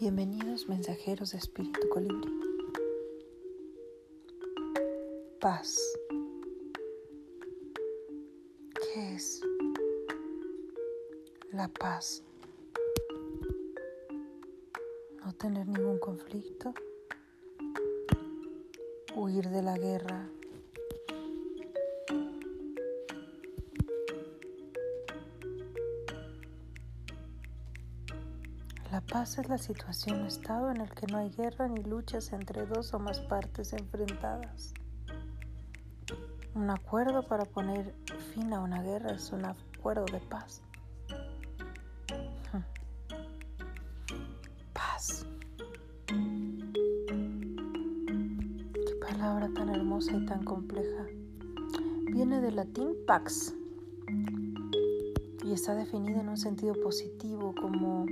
Bienvenidos mensajeros de Espíritu Colibrí. Paz. ¿Qué es la paz? No tener ningún conflicto, huir de la guerra, paz es la situación o estado en el que no hay guerra ni luchas entre dos o más partes enfrentadas. Un acuerdo para poner fin a una guerra es un acuerdo de paz. Paz. Qué palabra tan hermosa y tan compleja. Viene del latín pax y está definida en un sentido positivo como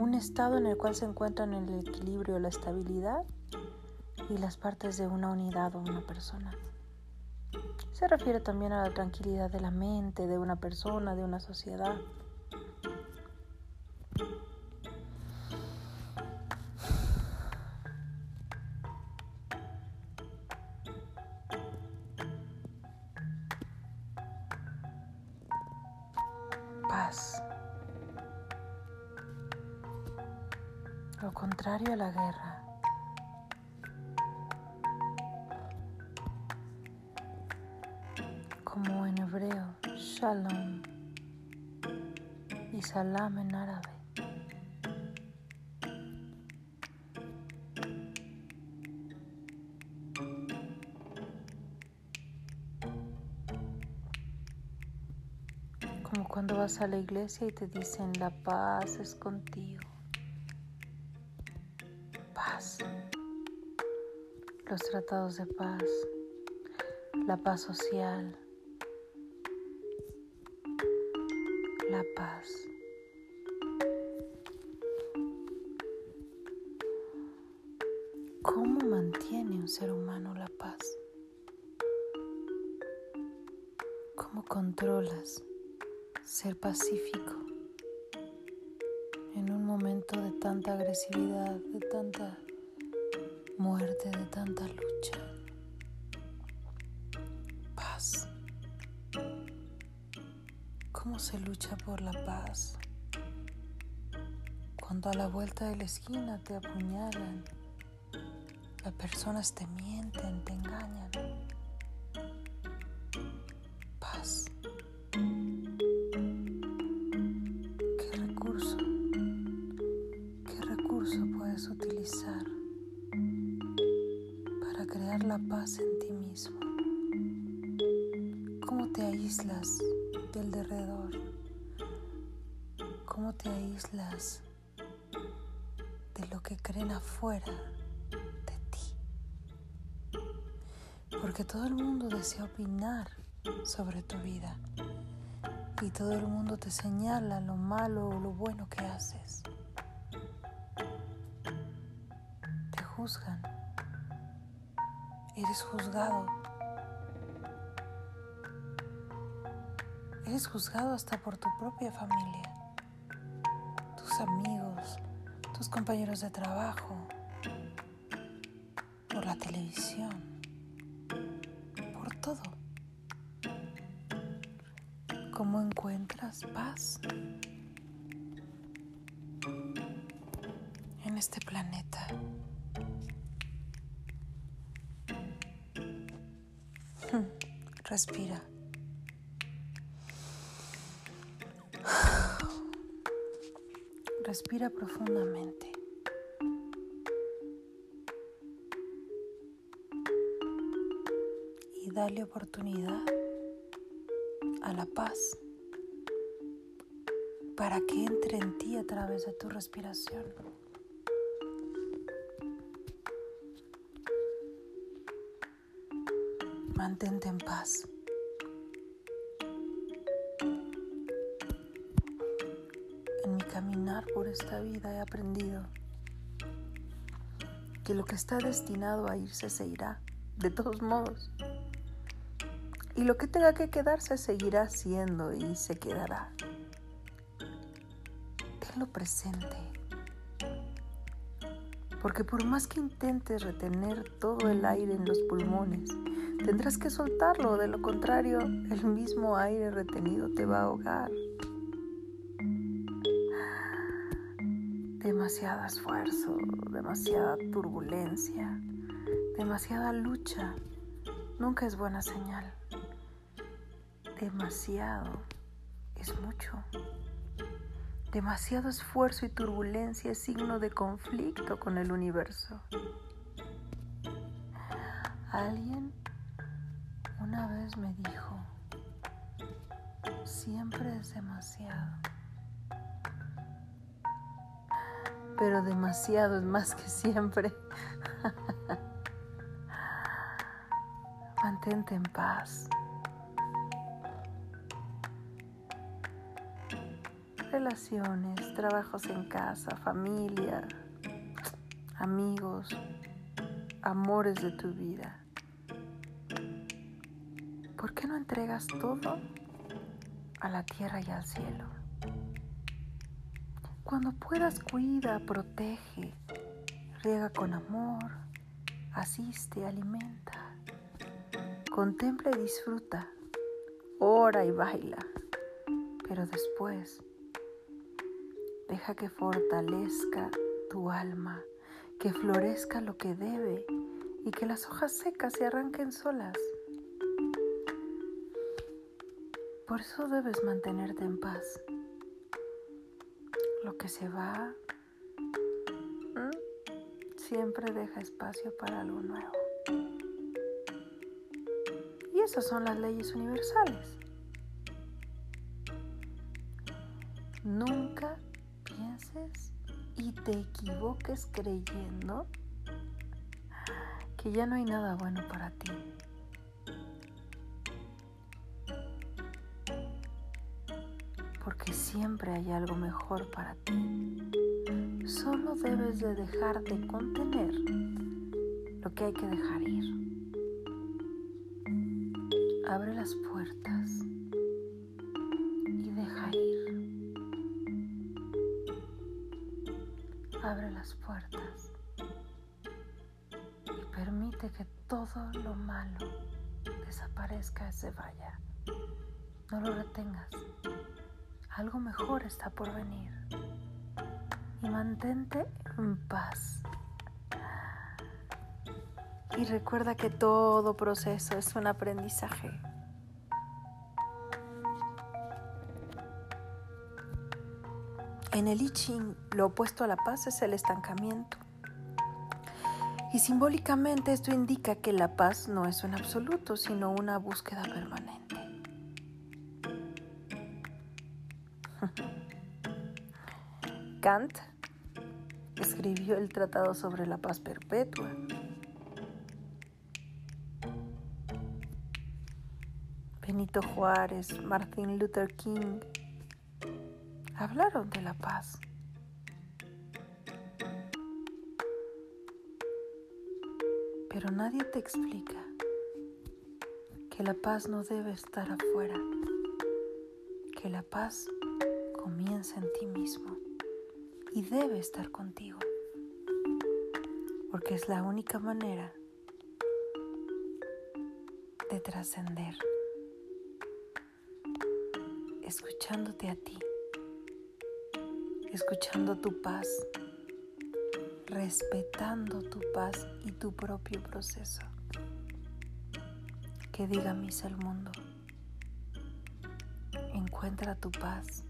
un estado en el cual se encuentran el equilibrio, la estabilidad y las partes de una unidad o una persona. Se refiere también a la tranquilidad de la mente, de una persona, de una sociedad. Lo contrario a la guerra. Como en hebreo, shalom y salam en árabe. Como cuando vas a la iglesia y te dicen la paz es contigo. Los tratados de paz, la paz social, la paz. ¿Cómo mantiene un ser humano la paz? ¿Cómo controlas ser pacífico en un momento de tanta agresividad, de tanta muerte de tanta lucha. Paz. ¿Cómo se lucha por la paz? Cuando a la vuelta de la esquina te apuñalan, las personas te mienten, te engañan. ¿Cómo te aíslas del derredor? ¿Cómo te aíslas de lo que creen afuera de ti? Porque todo el mundo desea opinar sobre tu vida y todo el mundo te señala lo malo o lo bueno que haces. Te juzgan eres juzgado. Eres juzgado hasta por tu propia familia, tus amigos, tus compañeros de trabajo, por la televisión, por todo. ¿Cómo encuentras paz en este planeta? Respira. Respira profundamente. Y dale oportunidad a la paz para que entre en ti a través de tu respiración. Mantente en paz. Por esta vida he aprendido que lo que está destinado a irse se irá, de todos modos. Y lo que tenga que quedarse seguirá siendo y se quedará. Ten Hazlo presente. Porque por más que intentes retener todo el aire en los pulmones, tendrás que soltarlo, de lo contrario, el mismo aire retenido te va a ahogar. Demasiado esfuerzo, demasiada turbulencia, demasiada lucha, nunca es buena señal. Demasiado es mucho. Demasiado esfuerzo y turbulencia es signo de conflicto con el universo. Alguien una vez me dijo, siempre es demasiado. Pero demasiado es más que siempre. Mantente en paz. relaciones, trabajos en casa, familia, amigos, amores de tu vida. ¿Por qué no entregas todo a la tierra y al cielo? Cuando puedas, cuida, protege, riega con amor, asiste, alimenta, contempla y disfruta, ora y baila, pero después Deja que fortalezca tu alma, que florezca lo que debe y que las hojas secas se arranquen solas. Por eso debes mantenerte en paz. Lo que se va siempre deja espacio para algo nuevo. Y esas son las leyes universales. Nunca y te equivoques creyendo que ya no hay nada bueno para ti. Siempre hay algo mejor para ti. Solo debes de dejar de contener lo que hay que dejar ir. Abre las puertas Abre las puertas y permite que todo lo malo desaparezca y se vaya. No lo retengas. Algo mejor está por venir. Y mantente en paz. Y recuerda que todo proceso es un aprendizaje. En el I Ching, lo opuesto a la paz es el estancamiento. Y simbólicamente esto indica que la paz no es un absoluto, sino una búsqueda permanente. Kant escribió el Tratado sobre la Paz Perpetua. Benito Juárez, Martin Luther King, hablaron de la paz. Pero nadie te explica que la paz no debe estar afuera, que la paz comienza en ti mismo y debe estar contigo, porque es la única manera de trascender, escuchándote a ti. Escuchando tu paz, respetando tu paz y tu propio proceso. Que diga misa el mundo. Encuentra tu paz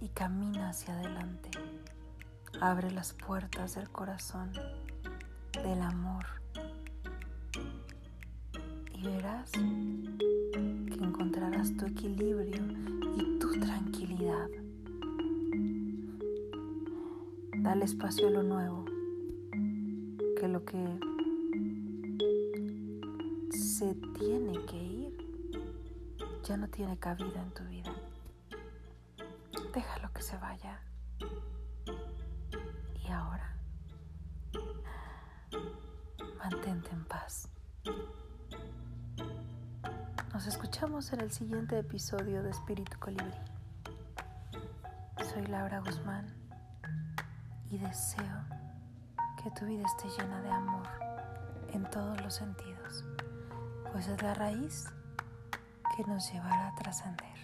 y camina hacia adelante. Abre las puertas del corazón, del amor. Y verás que encontrarás tu equilibrio y tu tranquilidad. Dale espacio a lo nuevo, que lo que se tiene que ir ya no tiene cabida en tu vida. Déjalo que se vaya. Y ahora, mantente en paz. Nos escuchamos en el siguiente episodio de Espíritu Colibrí. soy Laura Guzmán y deseo que tu vida esté llena de amor en todos los sentidos, pues es la raíz que nos llevará a trascender.